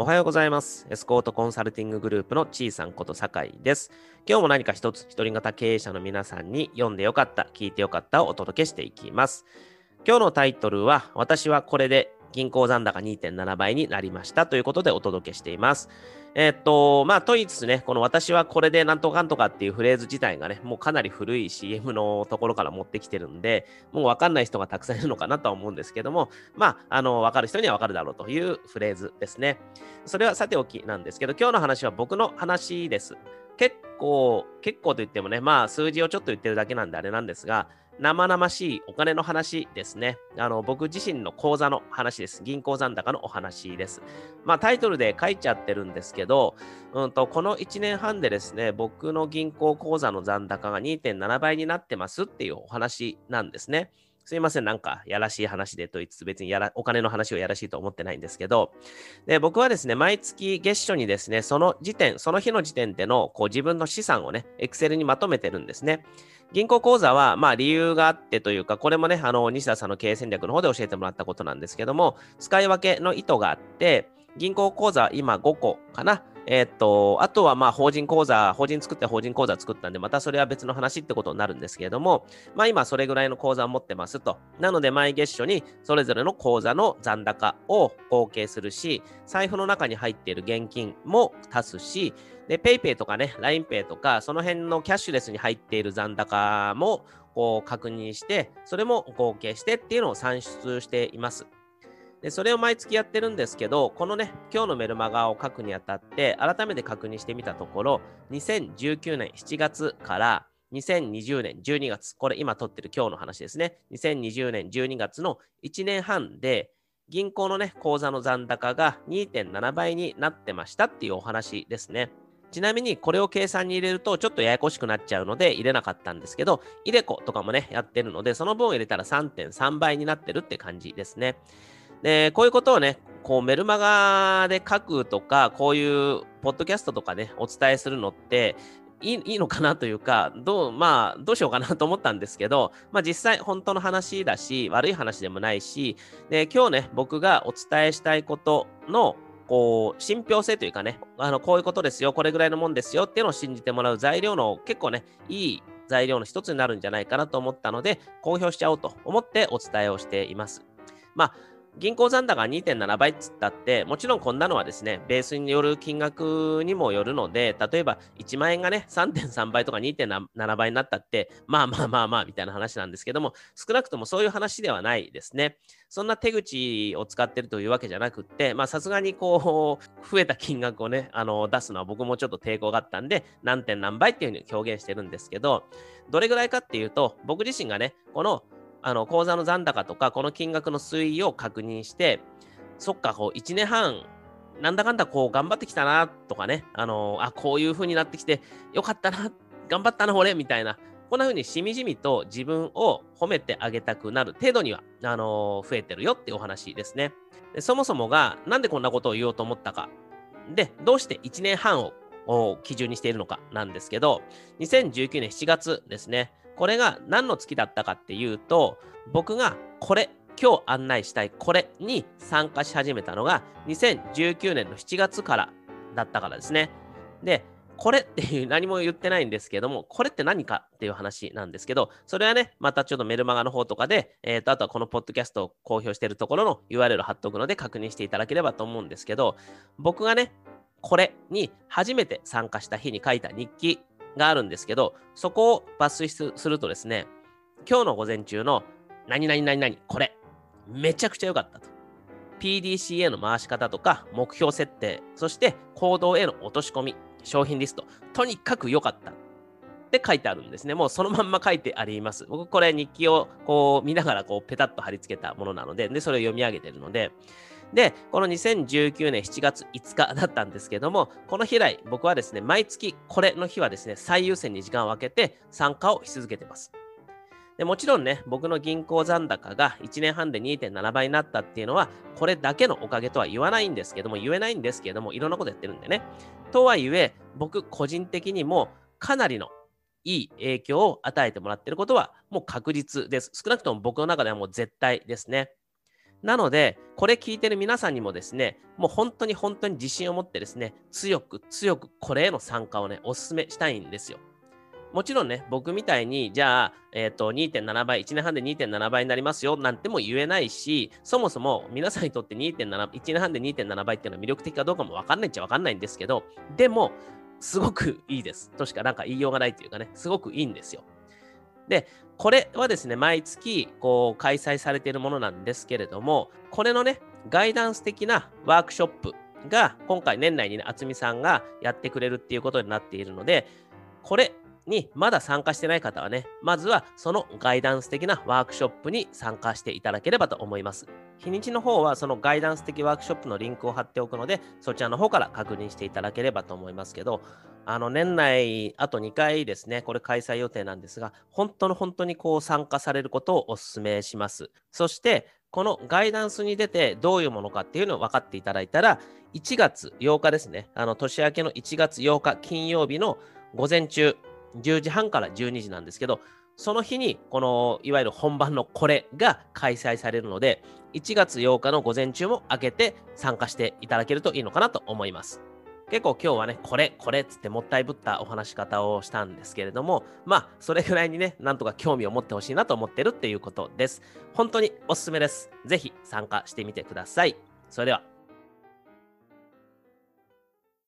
おはようございます。エスコートコンサルティンググループのちいさんこと酒井です。今日も何か一つ一人型経営者の皆さんに読んでよかった、聞いてよかったをお届けしていきます。今日のタイトルは、私はこれで銀行残高2.7倍になりましたということでお届けしています。えっと、まあ、と言いつつね、この私はこれでなんとかかんとかっていうフレーズ自体がね、もうかなり古い CM のところから持ってきてるんで、もうわかんない人がたくさんいるのかなとは思うんですけども、まあ、あの、わかる人にはわかるだろうというフレーズですね。それはさておきなんですけど、今日の話は僕の話です。結構、結構と言ってもね、まあ、数字をちょっと言ってるだけなんであれなんですが、生々しいお金の話ですね。あの僕自身の口座の話です。銀行残高のお話です。まあタイトルで書いちゃってるんですけど、うんと、この1年半でですね、僕の銀行口座の残高が2.7倍になってますっていうお話なんですね。すいません、なんかやらしい話でと言いつつ別にやらお金の話をやらしいと思ってないんですけど、で僕はですね、毎月月初にですね、その時点、その日の時点でのこう自分の資産をね、Excel にまとめてるんですね。銀行口座は、まあ理由があってというか、これもね、あの、西田さんの経営戦略の方で教えてもらったことなんですけども、使い分けの意図があって、銀行口座は今5個かな。えーと、あとはまあ法人口座、法人作って法人口座作ったんで、またそれは別の話ってことになるんですけれども、まあ今それぐらいの口座を持ってますと。なので毎月初にそれぞれの口座の残高を合計するし、財布の中に入っている現金も足すし、で、PayPay とかね、LINEPay とか、その辺のキャッシュレスに入っている残高もこう確認して、それも合計してっていうのを算出しています。で、それを毎月やってるんですけど、このね、今日のメルマガを書くにあたって、改めて確認してみたところ、2019年7月から2020年12月、これ今撮ってる今日の話ですね。2020年12月の1年半で、銀行のね、口座の残高が2.7倍になってましたっていうお話ですね。ちなみにこれを計算に入れるとちょっとややこしくなっちゃうので入れなかったんですけど、イデコとかもね、やってるので、その分を入れたら3.3倍になってるって感じですね。で、こういうことをね、こうメルマガで書くとか、こういうポッドキャストとかね、お伝えするのって、いいいいのかなというか、どう、まあ、どうしようかなと思ったんですけど、まあ実際本当の話だし、悪い話でもないし、で、今日ね、僕がお伝えしたいことの、こう、信憑性というかね、あの、こういうことですよ、これぐらいのもんですよっていうのを信じてもらう材料の結構ね、いい材料の一つになるんじゃないかなと思ったので、公表しちゃおうと思ってお伝えをしています。まあ、銀行残高が2.7倍っつったって、もちろんこんなのはですね、ベースによる金額にもよるので、例えば1万円がね、3.3倍とか2.7倍になったって、まあまあまあまあみたいな話なんですけども、少なくともそういう話ではないですね。そんな手口を使ってるというわけじゃなくって、まあさすがにこう、増えた金額をね、あの、出すのは僕もちょっと抵抗があったんで、何点何倍っていうふうに表現してるんですけど、どれぐらいかっていうと、僕自身がね、このあの口座の残高とか、この金額の推移を確認して、そっか、こう、1年半、なんだかんだこう、頑張ってきたな、とかね、あの、あ、こういう風になってきて、よかったな、頑張ったな、俺、みたいな、こんな風にしみじみと自分を褒めてあげたくなる程度には、あの増えてるよってお話ですねで。そもそもが、なんでこんなことを言おうと思ったか。で、どうして1年半をを基準にしているのかなんですけど、2019年7月ですね。これが何の月だったかっていうと、僕がこれ、今日案内したいこれに参加し始めたのが2019年の7月からだったからですね。で、これっていう何も言ってないんですけども、これって何かっていう話なんですけど、それはね、またちょっとメルマガの方とかで、えっ、と、あとはこのポッドキャストを公表しているところの URL 貼っとくので確認していただければと思うんですけど、僕がね、これに初めて参加した日に書いた日記があるんですけど、そこを抜粋するとですね、今日の午前中の何々何々、これ、めちゃくちゃ良かったと。PDCA の回し方とか、目標設定、そして行動への落とし込み、商品リスト、とにかく良かった。って書いてあるんですね。もうそのまんま書いてあります。僕、これ日記をこう見ながらこうペタッと貼り付けたものなので、で、それを読み上げてるので、で、この2019年7月5日だったんですけども、この日以来、僕はですね、毎月これの日はですね、最優先に時間を空けて参加をし続けてます。でもちろんね、僕の銀行残高が1年半で2.7倍になったっていうのは、これだけのおかげとは言わないんですけども、言えないんですけども、いろんなことやってるんでね。とはいえ、僕個人的にもかなりのいい影響を与えてもらってることはもう確実です。少なくとも僕の中ではもう絶対ですね。なので、これ聞いてる皆さんにもですね、もう本当に本当に自信を持ってですね、強く強くこれへの参加をね、お勧めしたいんですよ。もちろんね、僕みたいに、じゃあ、えっ、ー、と、2.7倍、1年半で2.7倍になりますよ、なんても言えないし、そもそも皆さんにとって2.7、1年半で2.7倍っていうのは魅力的かどうかもわかんないっちゃわかんないんですけど、でも、すごくいいです。としかなんか言いようがないというかね、すごくいいんですよ。で、これはですね、毎月こう開催されているものなんですけれども、これのね、ガイダンス的なワークショップが今回年内にね、渥美さんがやってくれるっていうことになっているので、これにまだ参加してない方はね、まずはそのガイダンス的なワークショップに参加していただければと思います。日にちの方はそのガイダンス的ワークショップのリンクを貼っておくので、そちらの方から確認していただければと思いますけど、あの年内あと2回ですね、これ開催予定なんですが、本当の本当にこう参加されることをお勧めします。そして、このガイダンスに出てどういうものかっていうのを分かっていただいたら、1月8日ですね、あの年明けの1月8日金曜日の午前中、10時半から12時なんですけど、その日に、このいわゆる本番のこれが開催されるので、1月8日の午前中も開けて参加していただけるといいのかなと思います。結構今日はね、これ、これっつってもったいぶったお話し方をしたんですけれども、まあ、それぐらいにね、なんとか興味を持ってほしいなと思ってるっていうことです。本当におすすめです。ぜひ参加してみてください。それでは。